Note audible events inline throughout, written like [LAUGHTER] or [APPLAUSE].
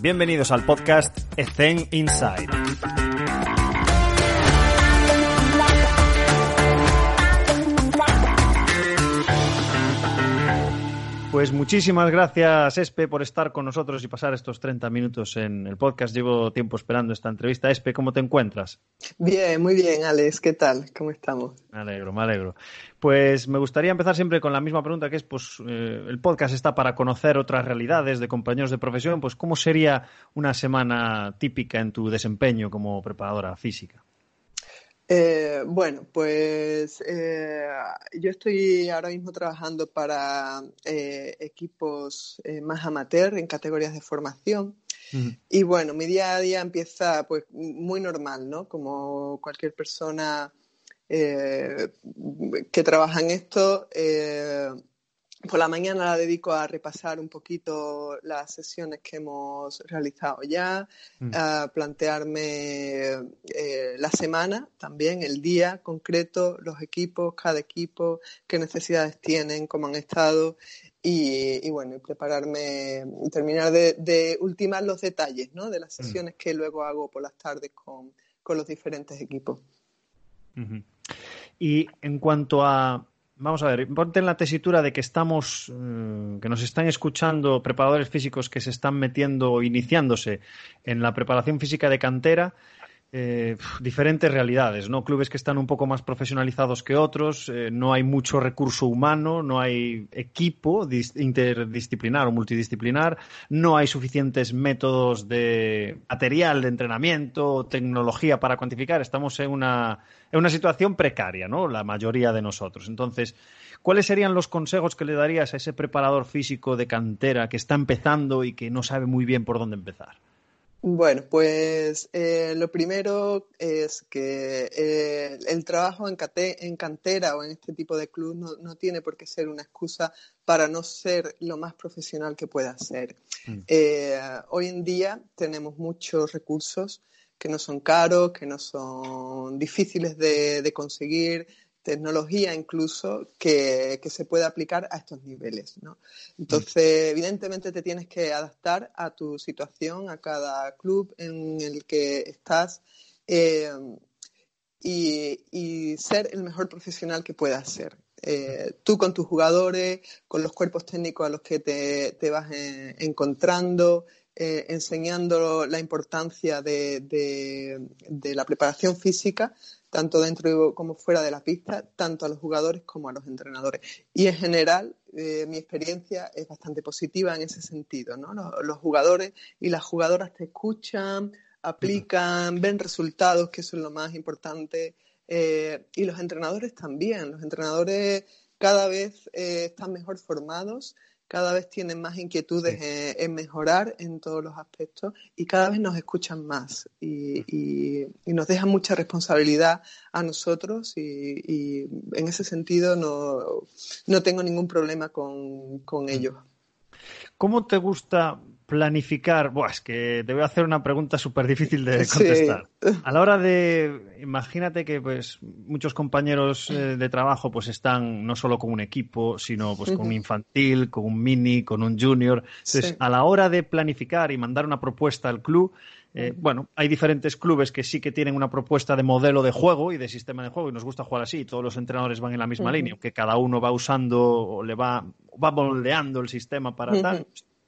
Bienvenidos al podcast Ethen Inside. Pues muchísimas gracias, Espe, por estar con nosotros y pasar estos 30 minutos en el podcast. Llevo tiempo esperando esta entrevista. Espe, ¿cómo te encuentras? Bien, muy bien, Alex. ¿Qué tal? ¿Cómo estamos? Me alegro, me alegro. Pues me gustaría empezar siempre con la misma pregunta, que es, pues, eh, el podcast está para conocer otras realidades de compañeros de profesión. Pues, ¿cómo sería una semana típica en tu desempeño como preparadora física? Eh, bueno, pues eh, yo estoy ahora mismo trabajando para eh, equipos más amateur en categorías de formación. Y bueno, mi día a día empieza pues muy normal, ¿no? Como cualquier persona que trabaja en esto, por la mañana la dedico a repasar un poquito las sesiones que hemos realizado ya, Mm. a plantearme eh, la semana también, el día concreto, los equipos, cada equipo, qué necesidades tienen, cómo han estado y, y bueno, y prepararme, y terminar de, de ultimar los detalles ¿no? de las Mm. sesiones que luego hago por las tardes con, con los diferentes equipos. Y en cuanto a, vamos a ver, ponte en la tesitura de que estamos, eh, que nos están escuchando preparadores físicos que se están metiendo, iniciándose en la preparación física de cantera. Eh, diferentes realidades, ¿no? Clubes que están un poco más profesionalizados que otros, eh, no hay mucho recurso humano, no hay equipo dis- interdisciplinar o multidisciplinar, no hay suficientes métodos de material de entrenamiento, tecnología para cuantificar. Estamos en una, en una situación precaria, ¿no? La mayoría de nosotros. Entonces, ¿cuáles serían los consejos que le darías a ese preparador físico de cantera que está empezando y que no sabe muy bien por dónde empezar? Bueno, pues eh, lo primero es que eh, el trabajo en, cate- en cantera o en este tipo de club no, no tiene por qué ser una excusa para no ser lo más profesional que pueda ser. Mm. Eh, hoy en día tenemos muchos recursos que no son caros, que no son difíciles de, de conseguir, tecnología incluso que, que se puede aplicar a estos niveles, ¿no? Entonces, evidentemente te tienes que adaptar a tu situación, a cada club en el que estás eh, y, y ser el mejor profesional que puedas ser. Eh, tú con tus jugadores, con los cuerpos técnicos a los que te, te vas eh, encontrando, eh, enseñando la importancia de, de- de la preparación física, tanto dentro como fuera de la pista, tanto a los jugadores como a los entrenadores. Y en general, eh, mi experiencia es bastante positiva en ese sentido. ¿no? Los, jugadores y las jugadoras te escuchan, aplican, ven resultados, que eso es lo más importante. eh, y los entrenadores también. Los entrenadores cada vez eh, están mejor formados, cada vez tienen más inquietudes en, en mejorar en todos los aspectos y cada vez nos escuchan más y, y- y nos dejan mucha responsabilidad a nosotros y, y en ese sentido no, no tengo ningún problema con, con ello. ¿Cómo te gusta planificar? Buah, es que te voy a hacer una pregunta súper difícil de [LAUGHS] Sí. contestar. A la hora de, imagínate que pues muchos compañeros eh, de trabajo pues están no solo con un equipo, sino pues con un infantil, con un mini, con un junior. Entonces, Sí. a la hora de planificar y mandar una propuesta al club, eh, bueno, hay diferentes clubes que sí que tienen una propuesta de modelo de juego y de sistema de juego y nos gusta jugar así. Todos los entrenadores van en la misma línea, que cada uno va usando o le va, va moldeando el sistema para tal.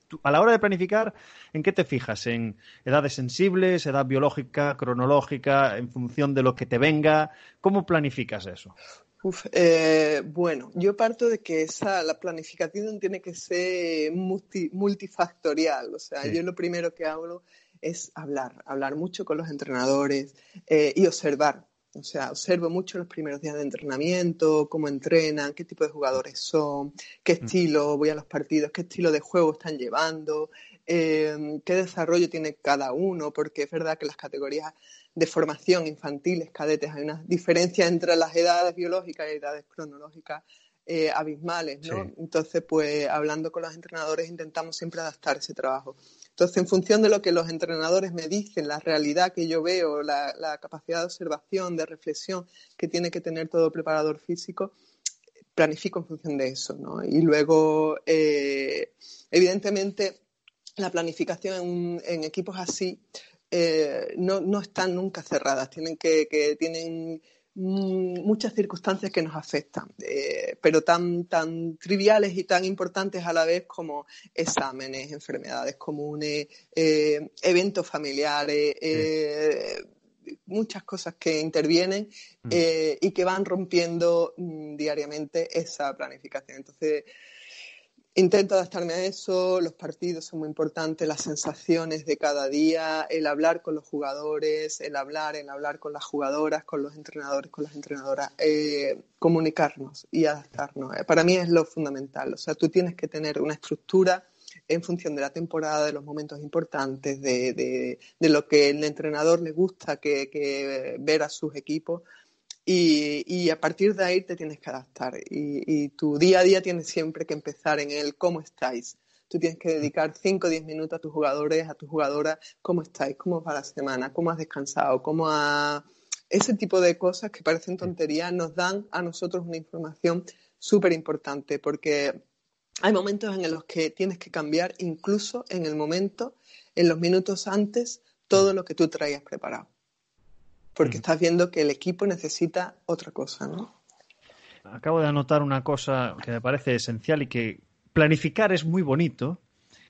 Tú, a la hora de planificar, ¿en qué te fijas? ¿En edades sensibles, edad biológica, cronológica, en función de lo que te venga? ¿Cómo planificas eso? Uf, eh, bueno, yo parto de que esa, la planificación tiene que ser multi- multifactorial. O sea, Sí. yo lo primero que hago es hablar, hablar mucho con los entrenadores eh, y observar. O sea, observo mucho los primeros días de entrenamiento, cómo entrenan, qué tipo de jugadores son, qué estilo voy a los partidos, qué estilo de juego están llevando, eh, qué desarrollo tiene cada uno, porque es verdad que las categorías de formación infantiles, cadetes, hay una diferencia entre las edades biológicas y edades cronológicas eh, abismales, ¿no? Sí. Entonces, pues hablando con los entrenadores intentamos siempre adaptar ese trabajo. Entonces, en función de lo que los entrenadores me dicen, la realidad que yo veo, la, capacidad de observación, de reflexión que tiene que tener todo preparador físico, planifico en función de eso, ¿no? Y luego, eh, evidentemente, la planificación en, equipos así eh, no, no, están nunca cerradas, tienen que, que tienen muchas circunstancias que nos afectan, eh, pero tan, tan triviales y tan importantes a la vez como exámenes, enfermedades comunes, eh, eventos familiares, eh, muchas cosas que intervienen mm. y que van rompiendo mm, diariamente esa planificación. Entonces, Intento adaptarme a eso, los partidos son muy importantes, las sensaciones de cada día, el hablar con los jugadores, el hablar, el hablar con las jugadoras, con los entrenadores, con las entrenadoras, eh, comunicarnos y adaptarnos. Eh, para mí es lo fundamental, o sea, tú tienes que tener una estructura en función de la temporada, de los momentos importantes, de, lo que el entrenador le gusta que ver a sus equipos y, a partir de ahí te tienes que adaptar. Y, tu día a día tienes siempre que empezar en el cómo estáis. Tú tienes que dedicar 5 o 10 minutos a tus jugadores, a tus jugadoras, cómo estáis, cómo va la semana, cómo has descansado, cómo ha... Ese tipo de cosas que parecen tonterías nos dan a nosotros una información súper importante porque hay momentos en los que tienes que cambiar incluso en el momento, en los minutos antes, todo lo que tú traías preparado porque estás viendo que el equipo necesita otra cosa, ¿no? Acabo de anotar una cosa que me parece esencial y que planificar es muy bonito,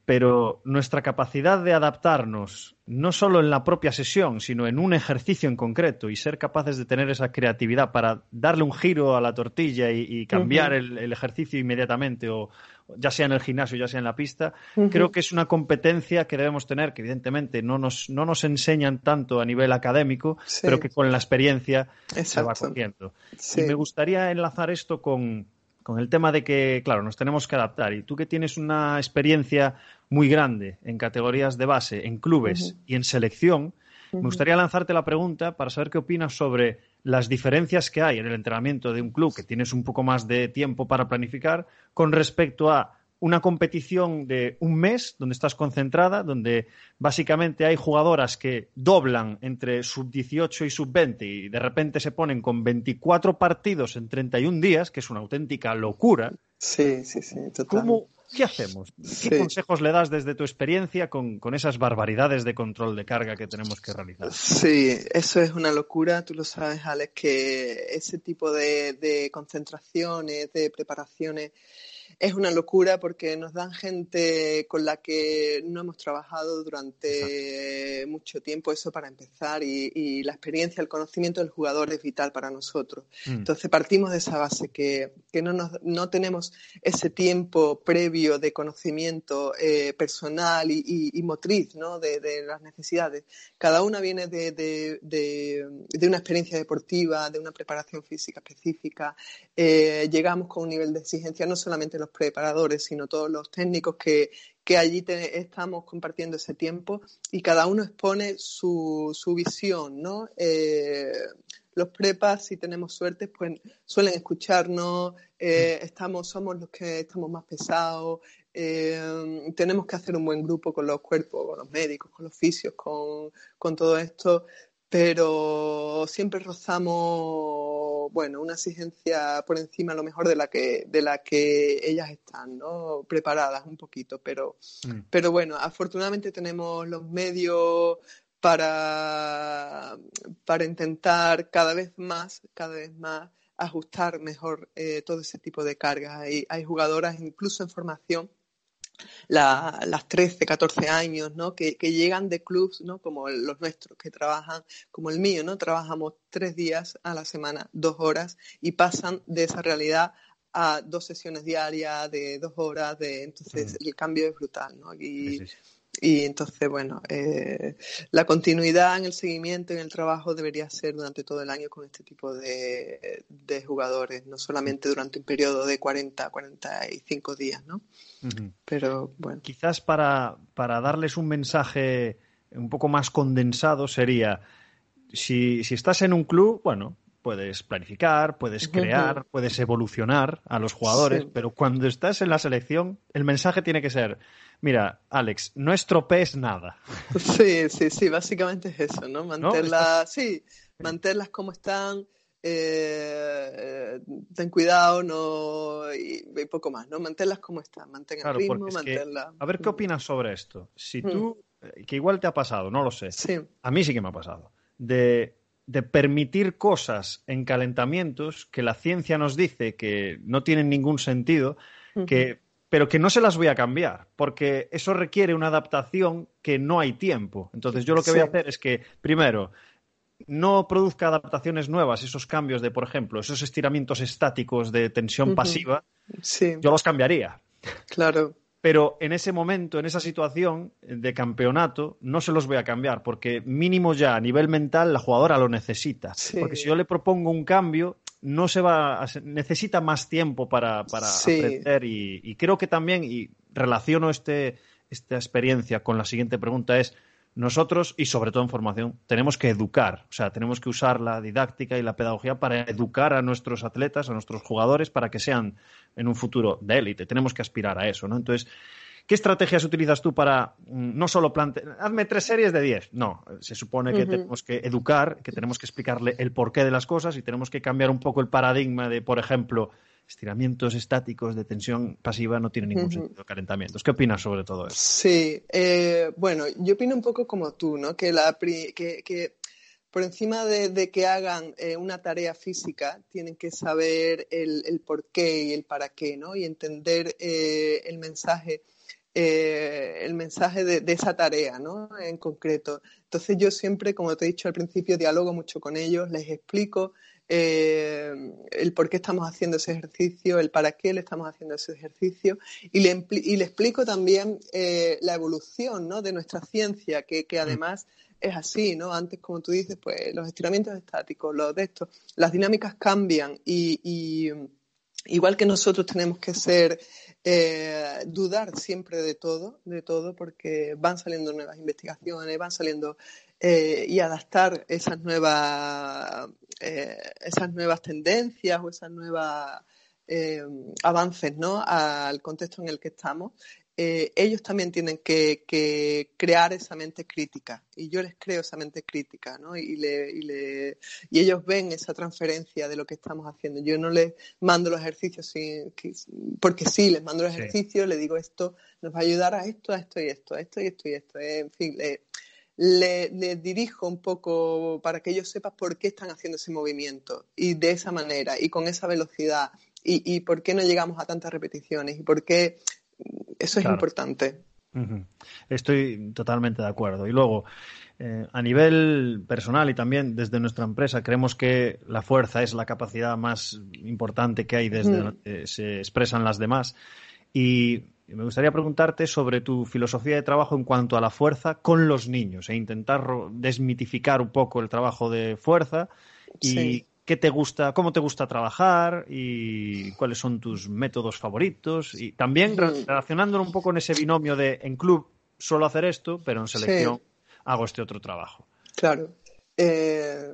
pero nuestra capacidad de adaptarnos, no solo en la propia sesión, sino en un ejercicio en concreto y ser capaces de tener esa creatividad para darle un giro a la tortilla y, cambiar el, ejercicio inmediatamente, o ya sea en el gimnasio, ya sea en la pista, creo que es una competencia que debemos tener, que evidentemente no nos, no nos enseñan tanto a nivel académico, pero que con la experiencia se va cogiendo. Y me gustaría enlazar esto con con el tema de que, claro, nos tenemos que adaptar. Y tú que tienes una experiencia muy grande en categorías de base, en clubes y en selección, me gustaría lanzarte la pregunta para saber qué opinas sobre las diferencias que hay en el entrenamiento de un club que tienes un poco más de tiempo para planificar con respecto a una competición de un mes donde estás concentrada, donde básicamente hay jugadoras que doblan entre sub-18 y sub-20 y de repente se ponen con 24 partidos en 31 días, que es una auténtica locura. Sí, sí, sí, ¿Qué hacemos? ¿Qué consejos le das desde tu experiencia con, esas barbaridades de control de carga que tenemos que realizar? Sí, eso es una locura. Tú lo sabes, Alex, que ese tipo de, de concentraciones, de preparaciones es una locura porque nos dan gente con la que no hemos trabajado durante mucho tiempo, eso para empezar, y, la experiencia, el conocimiento del jugador es vital para nosotros. Mm. Entonces partimos de esa base, que, no, no tenemos ese tiempo previo de conocimiento eh, personal y, motriz ¿no? de, las necesidades. Cada una viene de, de, una experiencia deportiva, de una preparación física específica. Eh, llegamos con un nivel de exigencia no solamente los preparadores, sino todos los técnicos que, allí estamos compartiendo ese tiempo y cada uno expone su, su visión, ¿no? Eh, los prepas, si tenemos suerte, pues suelen escucharnos, eh, estamos, somos los que estamos más pesados, eh, tenemos que hacer un buen grupo con los cuerpos, con los médicos, con los fisios, con, con todo esto, pero siempre rozamos, bueno, una exigencia por encima a lo mejor de la que, de la que ellas están, ¿no? Preparadas un poquito, pero, mm. pero bueno, afortunadamente tenemos los medios para, para intentar cada vez más, cada vez más ajustar mejor eh, todo ese tipo de cargas. Hay, hay jugadoras incluso en formación las 13, 14 años, ¿no? Que, llegan de clubs, ¿no? Como los nuestros, que trabajan, como el mío, ¿no? Trabajamos tres días a la semana, dos horas, y pasan de esa realidad a dos sesiones diarias de dos horas, de, entonces el cambio es brutal, ¿no? Y, y entonces, bueno, eh, la continuidad en el seguimiento, en el trabajo debería ser durante todo el año con este tipo de, jugadores, no solamente durante un periodo de 40, 45 días, ¿no? Pero bueno. Quizás para, para darles un mensaje un poco más condensado sería, si, si estás en un club, bueno, puedes planificar, puedes crear, puedes evolucionar a los jugadores, pero cuando estás en la selección, el mensaje tiene que ser, mira, Alex, no estropees nada. [LAUGHS] Sí, sí, sí, básicamente es eso, ¿no? Mantenerlas, sí, mantenerlas como están, eh, ten cuidado, no y, poco más, ¿no? Manténlas como están, mantén el ritmo, manténlas. A ver qué opinas sobre esto. Si mm. tú, eh, que igual te ha pasado, no lo sé. A mí sí que me ha pasado. De, de permitir cosas en calentamientos que la ciencia nos dice que no tienen ningún sentido, que pero que no se las voy a cambiar, porque eso requiere una adaptación que no hay tiempo. Entonces yo lo que voy a hacer es que, primero, no produzca adaptaciones nuevas, esos cambios de, por ejemplo, esos estiramientos estáticos de tensión pasiva, yo los cambiaría. Claro. Pero en ese momento, en esa situación de campeonato, no se los voy a cambiar, porque mínimo ya a nivel mental la jugadora lo necesita. Porque si yo le propongo un cambio, no se va necesita más tiempo para, aprender y, y, creo que también, y relaciono este, esta experiencia con la siguiente pregunta, es nosotros, y sobre todo en formación, tenemos que educar, o sea, tenemos que usar la didáctica y la pedagogía para educar a nuestros atletas, a nuestros jugadores, para que sean en un futuro de élite. Tenemos que aspirar a eso, ¿no? Entonces, ¿qué estrategias utilizas tú para mm, no solo plantear, hazme tres series de diez? No, se supone que tenemos que educar, que tenemos que explicarle el porqué de las cosas y tenemos que cambiar un poco el paradigma de, por ejemplo, estiramientos estáticos de tensión pasiva no tienen ningún sentido, calentamientos. ¿Qué opinas sobre todo eso? Sí, eh, bueno, yo opino un poco como tú, ¿no? Que, la, que, por encima de, que hagan eh, una tarea física, tienen que saber el, el, por qué y el para qué, ¿no? Y entender eh, el mensaje. El mensaje de, de, esa tarea, ¿no? En concreto. Entonces yo siempre, como te he dicho al principio, dialogo mucho con ellos, les explico eh, el por qué estamos haciendo ese ejercicio, el para qué le estamos haciendo ese ejercicio y le, y le explico también eh, la evolución ¿no? de nuestra ciencia, que, que, mm. además es así, ¿no? Antes, como tú dices, pues los estiramientos estáticos, los de estos, las dinámicas cambian y, y igual que nosotros tenemos que ser eh, dudar siempre de todo, de todo, porque van saliendo nuevas investigaciones, van saliendo eh, y adaptar esas nuevas, eh, esas nuevas tendencias o esas nuevas avances ¿no? al contexto en el que estamos, ellos también tienen que, crear esa mente crítica y yo les creo esa mente crítica ¿no? y, le, y, le, y, ellos ven esa transferencia de lo que estamos haciendo. Yo no les mando los ejercicios sin, porque sí, les mando los ejercicios, les digo esto nos va a ayudar a esto, a esto y esto, a esto y esto y esto. En fin, le, dirijo un poco para que ellos sepan por qué están haciendo ese movimiento y de esa manera y con esa velocidad y, por qué no llegamos a tantas repeticiones y por qué eso es importante. Estoy totalmente de acuerdo. Y luego, eh, a nivel personal y también desde nuestra empresa, creemos que la fuerza es la capacidad más importante que hay desde donde se expresan las demás. Y me gustaría preguntarte sobre tu filosofía de trabajo en cuanto a la fuerza con los niños e intentar desmitificar un poco el trabajo de fuerza y qué te gusta, cómo te gusta trabajar y cuáles son tus métodos favoritos y también relacionándolo un poco en ese binomio de en club suelo hacer esto, pero en selección hago este otro trabajo. Claro. Eh,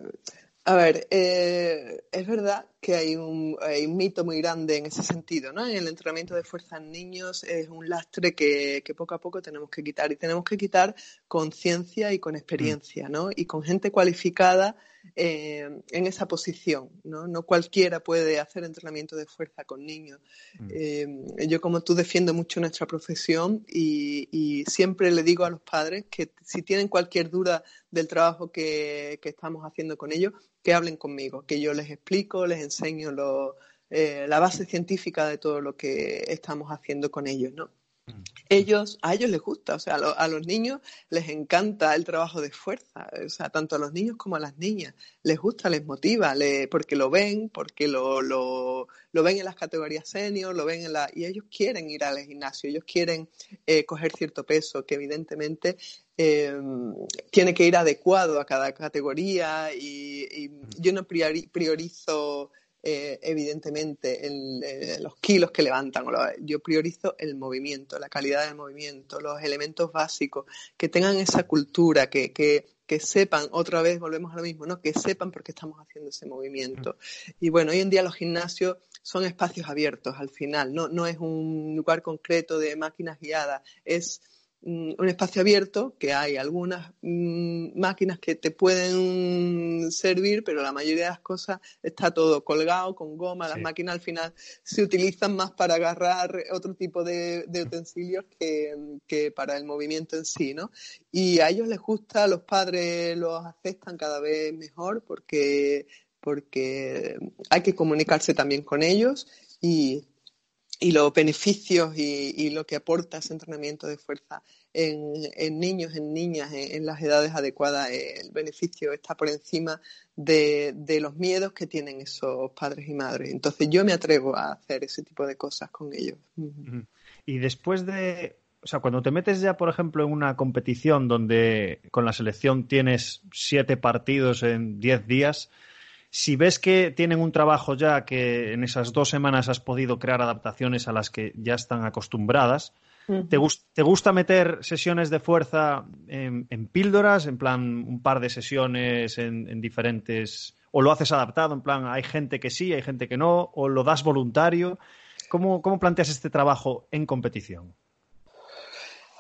a ver, eh, es verdad que hay un, mito muy grande en ese sentido, ¿no? El entrenamiento de fuerza en niños es un lastre que, poco a poco tenemos que quitar y tenemos que quitar con ciencia y con experiencia, ¿no? Y con gente cualificada eh, en esa posición. ¿no? no cualquiera puede hacer entrenamiento de fuerza con niños. Mm. Eh, yo, como tú, defiendo mucho nuestra profesión y, siempre le digo a los padres que si tienen cualquier duda del trabajo que, estamos haciendo con ellos, que hablen conmigo, que yo les explico, les enseño eh, la base científica de todo lo que estamos haciendo con ellos. ¿no? Ellos, a ellos les gusta, o sea, a, los niños les encanta el trabajo de fuerza, o sea, tanto a los niños como a las niñas, les gusta, les motiva, porque lo ven, porque lo, lo, lo, ven en las categorías senior, lo ven en la, y ellos quieren ir al gimnasio, ellos quieren eh, coger cierto peso, que evidentemente eh, tiene que ir adecuado a cada categoría y, y yo no priorizo eh, evidentemente, en, eh, los kilos que levantan. Yo priorizo el movimiento, la calidad del movimiento, los elementos básicos, que tengan esa cultura, que, que, sepan, otra vez volvemos a lo mismo, ¿no? que sepan por qué estamos haciendo ese movimiento. Y bueno, hoy en día los gimnasios son espacios abiertos al final, no, no es un lugar concreto de máquinas guiadas, es Mm, un espacio abierto, que hay algunas mm, máquinas que te pueden servir, pero la mayoría de las cosas está todo colgado, con goma. Las máquinas al final se utilizan más para agarrar otro tipo de, utensilios que, para el movimiento en sí, ¿no? Y a ellos les gusta, los padres los aceptan cada vez mejor porque, porque hay que comunicarse también con ellos y y los beneficios y, lo que aporta ese entrenamiento de fuerza en, niños, en niñas, en, las edades adecuadas, eh, el beneficio está por encima de, los miedos que tienen esos padres y madres. Entonces yo me atrevo a hacer ese tipo de cosas con ellos. Y después de, o sea, cuando te metes ya, por ejemplo, en una competición donde con la selección tienes siete partidos en diez días, si ves que tienen un trabajo ya que en esas dos semanas has podido crear adaptaciones a las que ya están acostumbradas, ¿te, gusta meter sesiones de fuerza en, píldoras, en plan un par de sesiones en, diferentes... o lo haces adaptado, en plan hay gente que sí, hay gente que no, o lo das voluntario? ¿Cómo, planteas este trabajo en competición?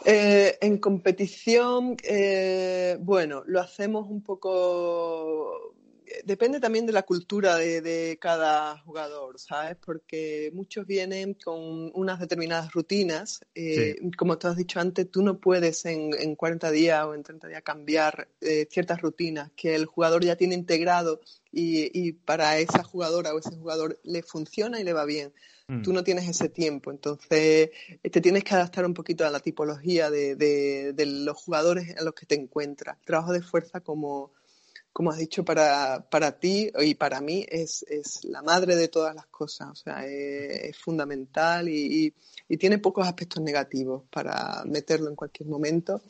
Eh, en competición, eh, bueno, lo hacemos un poco depende también de la cultura de, cada jugador, ¿sabes? Porque muchos vienen con unas determinadas rutinas. Eh, como te has dicho antes, tú no puedes en, 40 días o en 30 días cambiar eh, ciertas rutinas que el jugador ya tiene integrado y, para esa jugadora o ese jugador le funciona y le va bien. Mm. Tú no tienes ese tiempo, entonces eh, te tienes que adaptar un poquito a la tipología de, de los jugadores a los que te encuentras. trabajo de fuerza como como has dicho, para, para ti y para mí es, es, la madre de todas las cosas, o sea, es, fundamental y, y, tiene pocos aspectos negativos para meterlo en cualquier momento,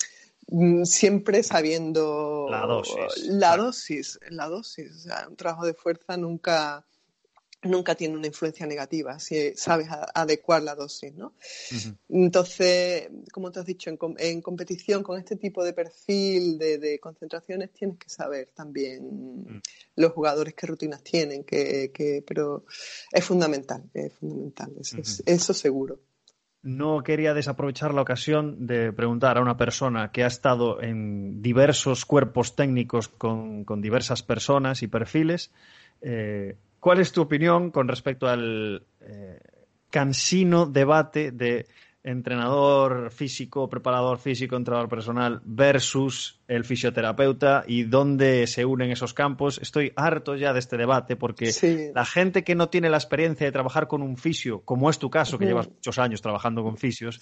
mm, siempre sabiendo la dosis. La dosis, la dosis, o sea, un trabajo de fuerza nunca nunca tiene una influencia negativa si sabes adecuar la dosis, ¿no? Entonces, como te has dicho, en, competición con este tipo de perfil de, concentraciones tienes que saber también mm. los jugadores qué rutinas tienen, que, pero es fundamental, es fundamental, eso, seguro. No quería desaprovechar la ocasión de preguntar a una persona que ha estado en diversos cuerpos técnicos con, diversas personas y perfiles. Eh, ¿Cuál es tu opinión con respecto al eh, cansino debate de entrenador físico, preparador físico, entrenador personal versus el fisioterapeuta y dónde se unen esos campos? Estoy harto ya de este debate porque la gente que no tiene la experiencia de trabajar con un fisio, como es tu caso, que llevas muchos años trabajando con fisios,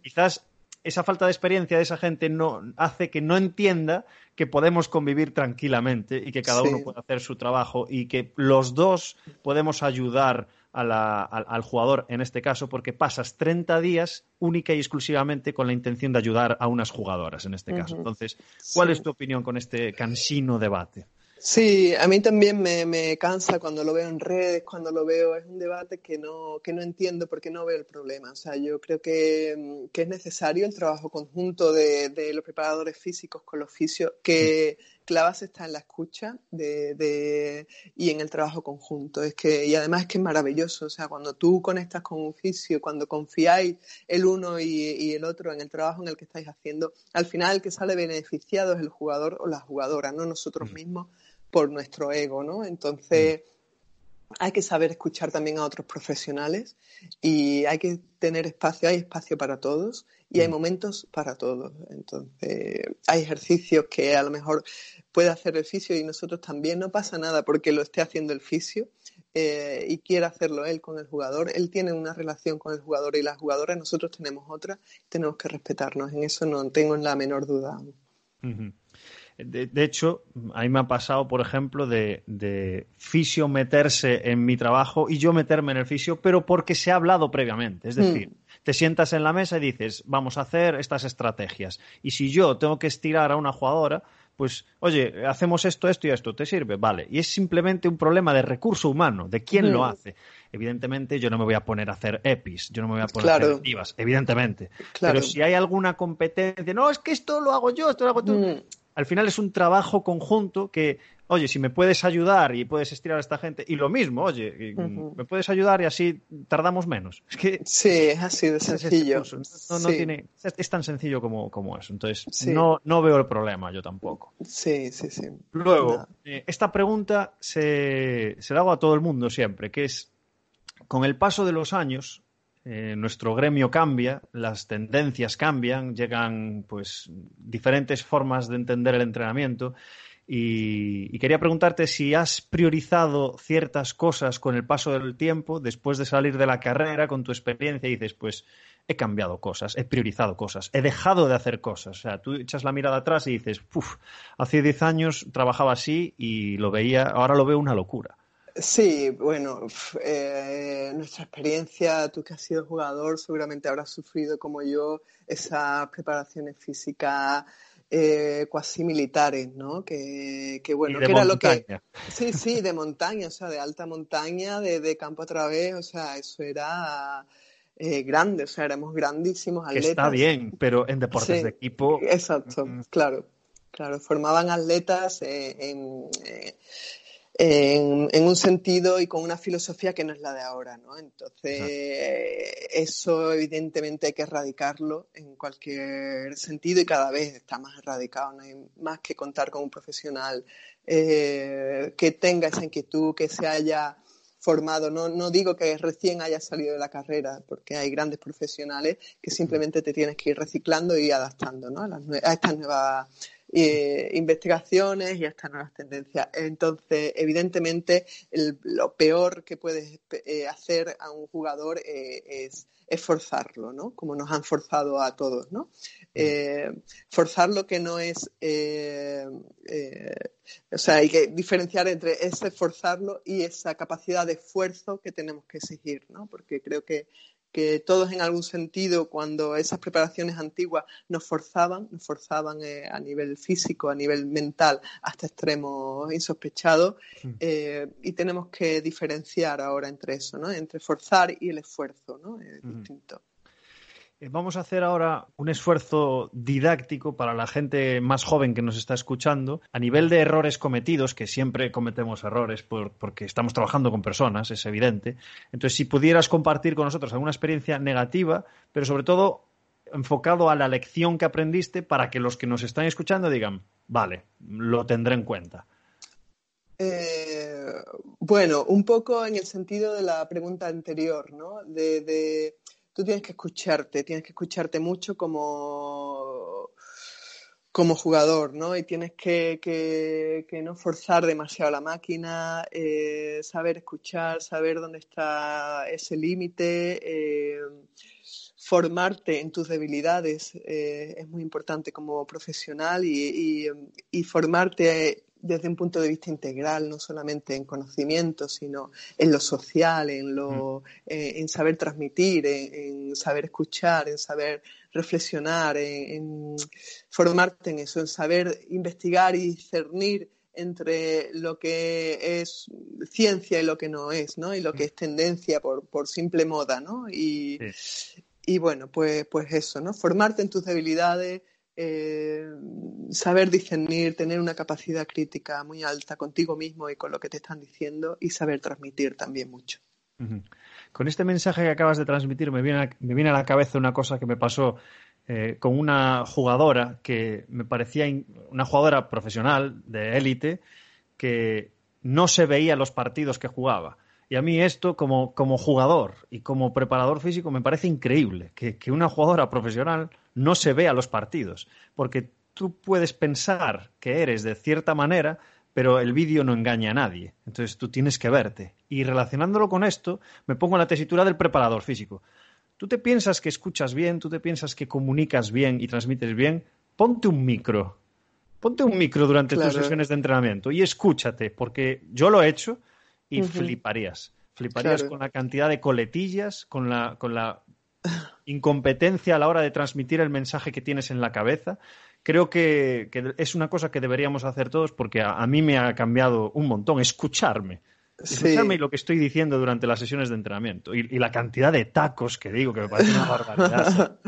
quizás esa falta de experiencia de esa gente no hace que no entienda que podemos convivir tranquilamente y que cada uno puede hacer su trabajo y que los dos podemos ayudar al, jugador en este caso porque pasas 30 días única y exclusivamente con la intención de ayudar a unas jugadoras en este caso. Entonces, ¿cuál es tu opinión con este cansino debate? Sí, a mí también me, cansa cuando lo veo en redes, cuando lo veo, es un debate que no, que no entiendo porque no veo el problema. O sea, yo creo que, mm, es necesario el trabajo conjunto de, los preparadores físicos con los fisios, que, la base está en la escucha de, y en el trabajo conjunto. Es que, y además es que es maravilloso, o sea, cuando tú conectas con un fisio, cuando confiáis el uno y, el otro en el trabajo en el que estáis haciendo, al final el que sale beneficiado es el jugador o la jugadora, no nosotros mismos por nuestro ego, ¿no? Entonces, hay que saber escuchar también a otros profesionales y hay que tener espacio, hay espacio para todos y hay mm. momentos para todos. Entonces, hay ejercicios que a lo mejor puede hacer el fisio y nosotros también, no pasa nada porque lo esté haciendo el fisio. Eh, y quiere hacerlo él con el jugador, él tiene una relación con el jugador y la jugadora, nosotros tenemos otra, tenemos que respetarnos, en eso no tengo la menor duda. De, hecho, a mí me ha pasado, por ejemplo, de, de, fisio meterse en mi trabajo y yo meterme en el fisio, pero porque se ha hablado previamente. Es decir, mm. te sientas en la mesa y dices, vamos a hacer estas estrategias. Y si yo tengo que estirar a una jugadora, pues, oye, hacemos esto, esto y esto, ¿te sirve? Vale. Y es simplemente un problema de recurso humano, de quién lo mm. hace. Evidentemente, yo no me voy a poner a hacer EPIs, yo no me voy a poner a hacer divas, evidentemente. Pero si hay alguna competencia, no, es que esto lo hago yo, esto lo hago tú. Mm al final es un trabajo conjunto que, oye, si me puedes ayudar y puedes estirar a esta gente, y lo mismo, oye, me puedes ayudar y así tardamos menos. Es que, sí, es así de sencillo. Es, tan sencillo como, como eso. Entonces, no, no veo el problema, yo tampoco. Sí, sí, sí. Luego, eh, esta pregunta se, se la hago a todo el mundo siempre, que es, con el paso de los años, eh, nuestro gremio cambia, las tendencias cambian, llegan pues diferentes formas de entender el entrenamiento. Y, quería preguntarte si has priorizado ciertas cosas con el paso del tiempo, después de salir de la carrera, con tu experiencia, y dices, pues he cambiado cosas, he priorizado cosas, he dejado de hacer cosas. O sea, tú echas la mirada atrás y dices, uff, hace 10 años trabajaba así y lo veía, ahora lo veo una locura. Sí, bueno, eh, nuestra experiencia, tú que has sido jugador, seguramente habrás sufrido como yo esas preparaciones físicas eh, cuasi militares, ¿no? Que, bueno, que era lo que... Sí, sí, de [LAUGHS] montaña, o sea, de alta montaña, de, campo a través, o sea, eso era... Eh, grande, o sea, éramos grandísimos atletas. Que está bien, pero en deportes de equipo. Exacto, mm. claro, claro, formaban atletas en, en, un sentido y con una filosofía que no es la de ahora, ¿no? Entonces, eso evidentemente hay que erradicarlo en cualquier sentido y cada vez está más erradicado. No hay más que contar con un profesional eh, que tenga esa inquietud, que se haya formado. No, no digo que recién haya salido de la carrera, porque hay grandes profesionales que simplemente te tienes que ir reciclando y adaptando ¿no? a, a estas nuevas eh, investigaciones y estas nuevas tendencias. Entonces, evidentemente, lo peor que puedes eh, hacer a un jugador eh, es, forzarlo, ¿no? Como nos han forzado a todos, ¿no? Mm. forzar que no es, o sea, hay que diferenciar entre ese forzarlo y esa capacidad de esfuerzo que tenemos que exigir, ¿no? Porque creo que que todos en algún sentido, cuando esas preparaciones antiguas nos forzaban, nos forzaban eh, a nivel físico, a nivel mental, hasta extremos insospechados, eh, y tenemos que diferenciar ahora entre eso, ¿no? entre forzar y el esfuerzo, ¿no? es distinto. Eh, vamos a hacer ahora un esfuerzo didáctico para la gente más joven que nos está escuchando, a nivel de errores cometidos, que siempre cometemos errores porque estamos trabajando con personas, es evidente. Entonces, si pudieras compartir con nosotros alguna experiencia negativa, pero sobre todo enfocado a la lección que aprendiste para que los que nos están escuchando digan, vale, lo tendré en cuenta. Eh, bueno, un poco en el sentido de la pregunta anterior, ¿no? de tú tienes que escucharte, tienes que escucharte mucho como, como jugador, ¿no? Y tienes que, no forzar demasiado la máquina, eh, saber escuchar, saber dónde está ese límite, eh, formarte en tus debilidades eh, es muy importante como profesional y, y formarte desde un punto de vista integral, no solamente en conocimiento, sino en lo social, en, lo, mm. eh, en saber transmitir, en, saber escuchar, en saber reflexionar, en, formarte en eso, en saber investigar y discernir entre lo que es ciencia y lo que no es, ¿no? Y lo que es tendencia por, por simple moda, ¿no? Y, y bueno, pues, pues eso, ¿no? Formarte en tus debilidades, eh, saber discernir, tener una capacidad crítica muy alta contigo mismo y con lo que te están diciendo y saber transmitir también mucho. Con este mensaje que acabas de transmitir me viene a, me viene a la cabeza una cosa que me pasó eh, con una jugadora que me parecía una jugadora profesional de élite que no se veía los partidos que jugaba. Y a mí esto, como, como jugador y como preparador físico, me parece increíble que, que una jugadora profesional no se ve a los partidos, porque tú puedes pensar que eres de cierta manera, pero el vídeo no engaña a nadie. Entonces tú tienes que verte. Y relacionándolo con esto, me pongo en la tesitura del preparador físico. Tú te piensas que escuchas bien, tú te piensas que comunicas bien y transmites bien, ponte un micro. Ponte un micro durante tus sesiones de entrenamiento y escúchate, porque yo lo he hecho y fliparías. Fliparías con la cantidad de coletillas, con la, con la incompetencia a la hora de transmitir el mensaje que tienes en la cabeza. Creo que, es una cosa que deberíamos hacer todos porque a, mí me ha cambiado un montón escucharme. Escucharme y lo que estoy diciendo durante las sesiones de entrenamiento y, la cantidad de tacos que digo que me parece una barbaridad.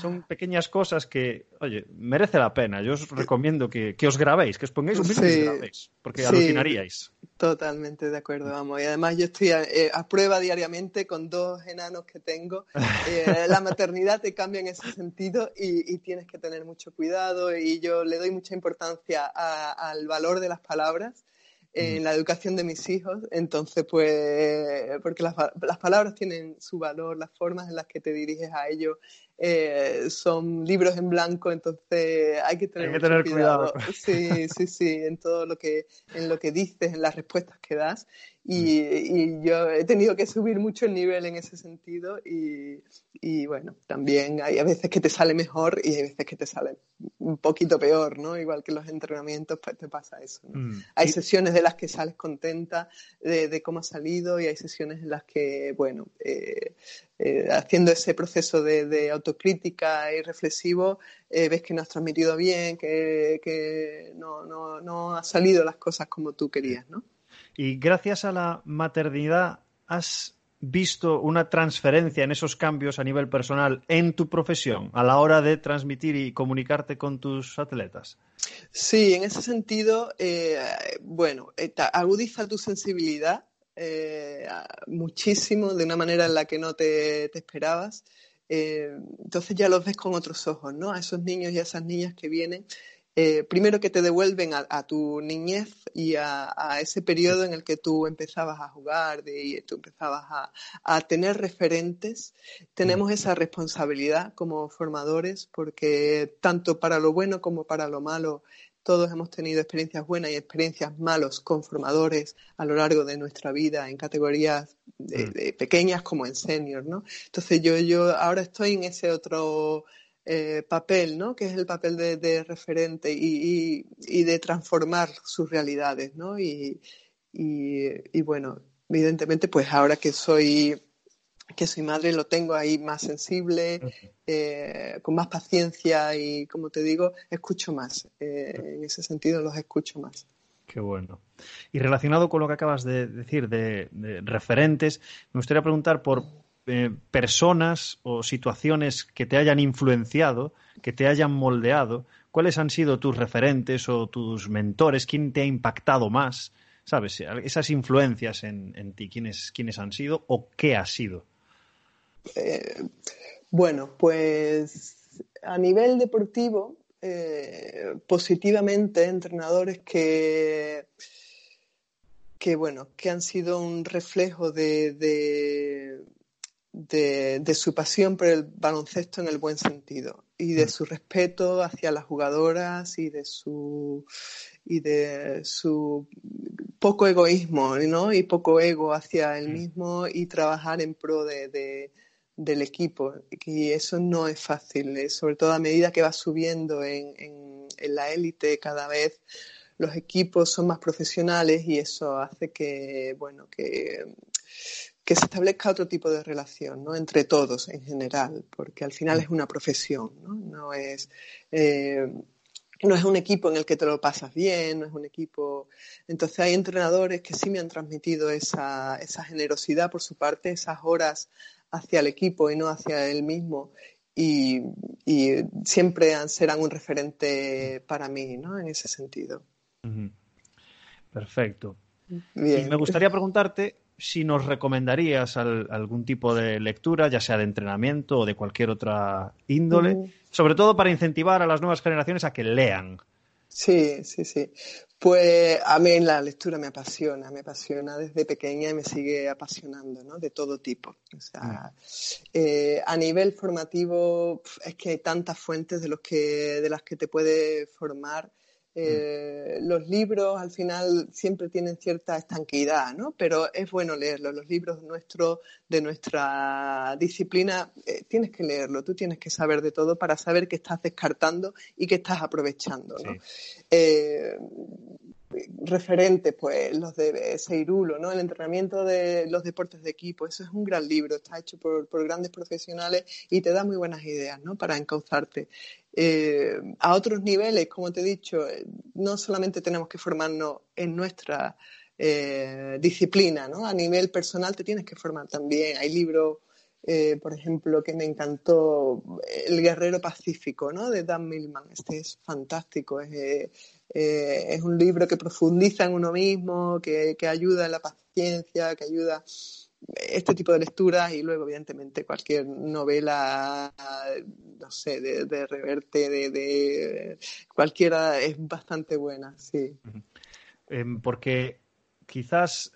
son pequeñas cosas que, oye, merece la pena. Yo os recomiendo que, os grabéis, que os pongáis un vídeo y grabéis, porque alucinaríais. Totalmente de acuerdo, vamos. Y además yo estoy eh, a, prueba diariamente con dos enanos que tengo. Eh, la maternidad te cambia en ese sentido y, tienes que tener mucho cuidado y yo le doy mucha importancia al valor de las palabras en la educación de mis hijos. Entonces, pues, porque las, las, palabras tienen su valor, las formas en las que te diriges a ellos eh, son libros en blanco, entonces hay que tener, cuidado. Sí, sí, sí, en todo lo que, en lo que dices, en las respuestas que das. Y, y, yo he tenido que subir mucho el nivel en ese sentido y, y, bueno, también hay a veces que te sale mejor y hay veces que te sale un poquito peor, ¿no? Igual que en los entrenamientos pues te pasa eso. Mm. Hay sesiones de las que sales contenta de, de, cómo ha salido y hay sesiones en las que, bueno, eh, eh, haciendo ese proceso de, de autocrítica y reflexivo, eh, ves que no has transmitido bien, que, que no, no, no ha salido las cosas como tú querías, ¿no? Y gracias a la maternidad, ¿has visto una transferencia en esos cambios a nivel personal en tu profesión a la hora de transmitir y comunicarte con tus atletas? Sí, en ese sentido, eh, bueno, eh, agudiza tu sensibilidad eh, muchísimo de una manera en la que no te, esperabas. entonces ya los ves con otros ojos, ¿no? A esos niños y a esas niñas que vienen eh, primero que te devuelven a, tu niñez y a, ese periodo en el que tú empezabas a jugar y tú empezabas a, tener referentes. Tenemos esa responsabilidad como formadores porque tanto para lo bueno como para lo malo todos hemos tenido experiencias buenas y experiencias malas con formadores a lo largo de nuestra vida en categorías de, pequeñas como en senior, ¿no? Entonces yo, yo ahora estoy en ese otro eh, papel, ¿no? que es el papel de, referente y, de transformar sus realidades. ¿no? Y, bueno, evidentemente, pues ahora que soy que soy madre lo tengo ahí más sensible, eh, con más paciencia y, como te digo, escucho más. Eh, en ese sentido los escucho más. Qué bueno. Y relacionado con lo que acabas de decir de referentes, me gustaría preguntar por personas o situaciones que te hayan influenciado, que te hayan moldeado? ¿Cuáles han sido tus referentes o tus mentores? ¿Quién te ha impactado más? ¿Sabes? Esas influencias en, ti, ¿quiénes, ¿quiénes, han sido o qué ha sido? Eh, bueno, pues a nivel deportivo, eh, positivamente, entrenadores que, que, bueno, que han sido un reflejo de, su pasión por el baloncesto en el buen sentido y de mm. su respeto hacia las jugadoras y de su y de su poco egoísmo ¿no? y poco ego hacia él mm. mismo y trabajar en pro de, del equipo y eso no es fácil eh, sobre todo a medida que va subiendo en, en, en la élite cada vez los equipos son más profesionales y eso hace que bueno que que se establezca otro tipo de relación ¿no? entre todos en general, porque al final es una profesión, no, no es... Eh, no es un equipo en el que te lo pasas bien, no es un equipo. Entonces hay entrenadores que sí me han transmitido esa, esa generosidad por su parte, esas horas hacia el equipo y no hacia él mismo. Y, y siempre serán un referente para mí, ¿no? En ese sentido. Perfecto. Bien. Y me gustaría preguntarte si nos recomendarías algún tipo de lectura, ya sea de entrenamiento o de cualquier otra índole, sobre todo para incentivar a las nuevas generaciones a que lean. Sí, sí, sí. Pues a mí la lectura me apasiona, me apasiona desde pequeña y me sigue apasionando, ¿no? De todo tipo. O sea, eh, a nivel formativo es que hay tantas fuentes de, los que, de las que te puede formar eh, los libros al final siempre tienen cierta estanquidad, ¿no? Pero es bueno leerlos. Los libros nuestros, de nuestra disciplina, eh, tienes que leerlo. Tú tienes que saber de todo para saber qué estás descartando y qué estás aprovechando, ¿no? Eh, referentes, pues los de Seirulo, ¿no? El entrenamiento de los deportes de equipo, eso es un gran libro, está hecho por, por grandes profesionales y te da muy buenas ideas, ¿no? Para encauzarte. Eh, a otros niveles, como te he dicho, no solamente tenemos que formarnos en nuestra eh, disciplina, ¿no? A nivel personal te tienes que formar también. Hay libros eh, por ejemplo, que me encantó El Guerrero Pacífico, ¿no? De Dan Millman. Este es fantástico. Es, eh, es un libro que profundiza en uno mismo, que, que ayuda en la paciencia, que ayuda este tipo de lecturas y luego, evidentemente, cualquier novela, no sé, de, reverte, de, cualquiera es bastante buena, sí. Em, porque quizás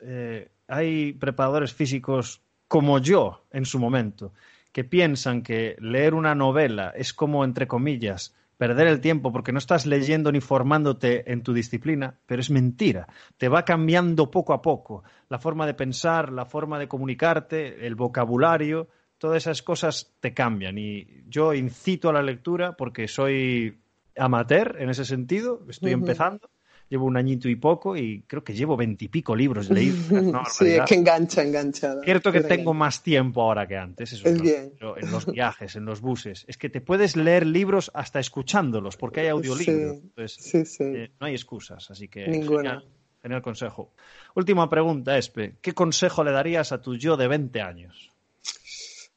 hay preparadores físicos como yo en su momento, que piensan que leer una novela es como, entre comillas, perder el tiempo porque no estás leyendo ni formándote en tu disciplina, pero es mentira. Te va cambiando poco a poco la forma de pensar, la forma de comunicarte, el vocabulario, todas esas cosas te cambian. Y yo incito a la lectura porque soy amateur en ese sentido, estoy empezando llevo un añito y poco y creo que llevo veintipico libros leídos. [LAUGHS] sí, es que engancha, engancha. Cierto que tengo más tiempo ahora que antes, eso es, bien. en los viajes, en los buses. Es que te puedes leer libros hasta escuchándolos, porque hay audiolibros. Sí, sí, eh, no hay excusas, así que Genial, genial, consejo. Última pregunta, Espe. ¿Qué consejo le darías a tu yo de 20 años?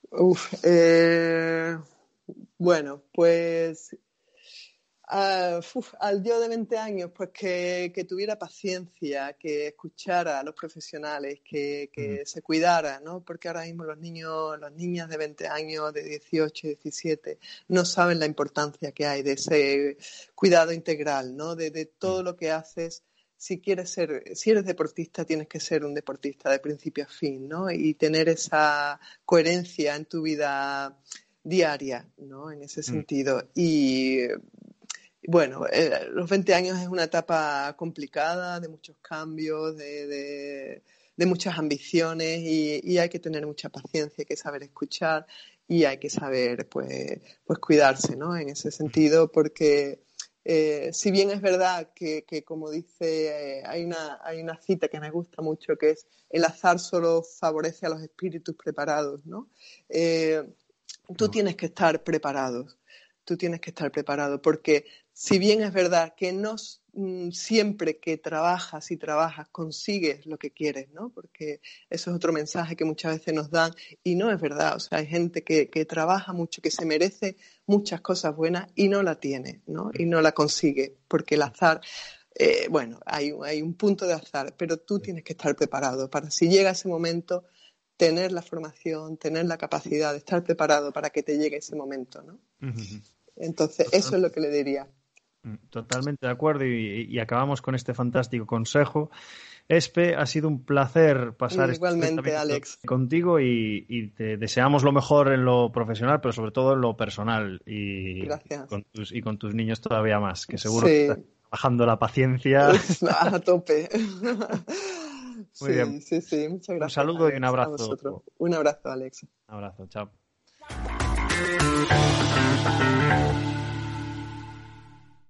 Uf, eh, bueno, pues Uh, al yo de 20 años, pues que, que, tuviera paciencia, que escuchara a los profesionales, que, que se cuidara, ¿no? Porque ahora mismo los niños, las niñas de 20 años, de 18, 17, no saben la importancia que hay de ese cuidado integral, ¿no? De, de todo lo que haces. Si quieres ser, si eres deportista, tienes que ser un deportista de principio a fin, ¿no? Y tener esa coherencia en tu vida diaria, ¿no? En ese sentido. Y bueno, eh, los 20 años es una etapa complicada, de muchos cambios, de, muchas ambiciones y, hay que tener mucha paciencia, hay que saber escuchar y hay que saber pues, pues cuidarse ¿no? en ese sentido porque eh, si bien es verdad que, como dice, eh, hay, una, hay una cita que me gusta mucho que es el azar solo favorece a los espíritus preparados, ¿no? tú tienes que estar preparado tú tienes que estar preparado, porque si bien es verdad que no mm, siempre que trabajas y trabajas consigues lo que quieres, ¿no? Porque eso es otro mensaje que muchas veces nos dan y no es verdad. O sea, hay gente que, que trabaja mucho, que se merece muchas cosas buenas y no la tiene, ¿no? Y no la consigue, porque el azar, eh, bueno, hay, hay un punto de azar, pero tú tienes que estar preparado para si llega ese momento tener la formación, tener la capacidad de estar preparado para que te llegue ese momento, ¿no? Entonces, eso es lo que le diría. Mm, totalmente de acuerdo y, acabamos con este fantástico consejo. Espe, ha sido un placer pasar este Igualmente, Alex. contigo y, te deseamos lo mejor en lo profesional, pero sobre todo en lo personal y, Con, tus, y con tus niños todavía más, que seguro que estás bajando la paciencia. [LAUGHS] A tope. [LAUGHS] Muy bien. Sí, sí, muchas gracias. Un saludo y un abrazo. Un abrazo, Alex. Un abrazo, chao.